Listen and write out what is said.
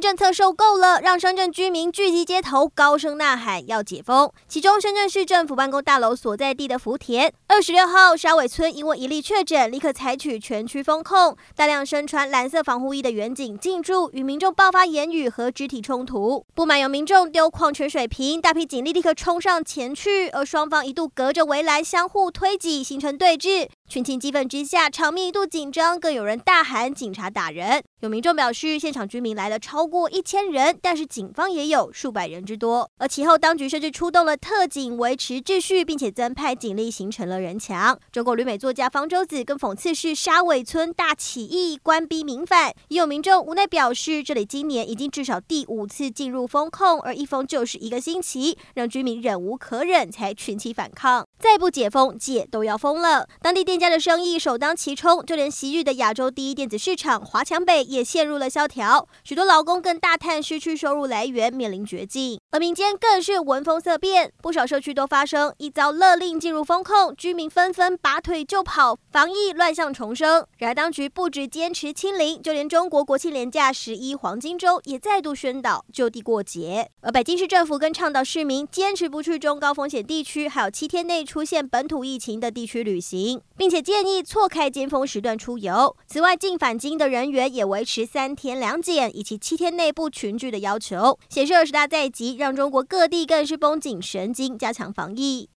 政策受够了，让深圳居民聚集街头，高声呐喊要解封。其中，深圳市政府办公大楼所在地的福田，二十六号沙尾村因为一例确诊，立刻采取全区封控，大量身穿蓝色防护衣的员警进驻，与民众爆发言语和肢体冲突。不满有民众丢矿泉水瓶，大批警力立刻冲上前去，而双方一度隔着围栏相互推挤，形成对峙。群情激愤之下，场面一度紧张，更有人大喊“警察打人”。有民众表示，现场居民来了超过一千人，但是警方也有数百人之多。而其后，当局甚至出动了特警维持秩序，并且增派警力，形成了人墙。中国旅美作家方舟子更讽刺是沙尾村大起义，官逼民反。也有民众无奈表示，这里今年已经至少第五次进入封控，而一封就是一个星期，让居民忍无可忍，才群起反抗。再不解封，界都要疯了。当地店家的生意首当其冲，就连昔日的亚洲第一电子市场华强北也陷入了萧条，许多劳工更大叹失去收入来源，面临绝境。而民间更是闻风色变，不少社区都发生一遭勒令进入封控，居民纷纷拔腿就跑，防疫乱象重生。然而当局不只坚持清零，就连中国国庆连假十一黄金周也再度宣导就地过节。而北京市政府更倡导市民坚持不去中高风险地区，还有七天内。出现本土疫情的地区旅行，并且建议错开尖峰时段出游。此外，进返京的人员也维持三天两检以及七天内部群聚的要求。显示二十大在即，让中国各地更是绷紧神经，加强防疫。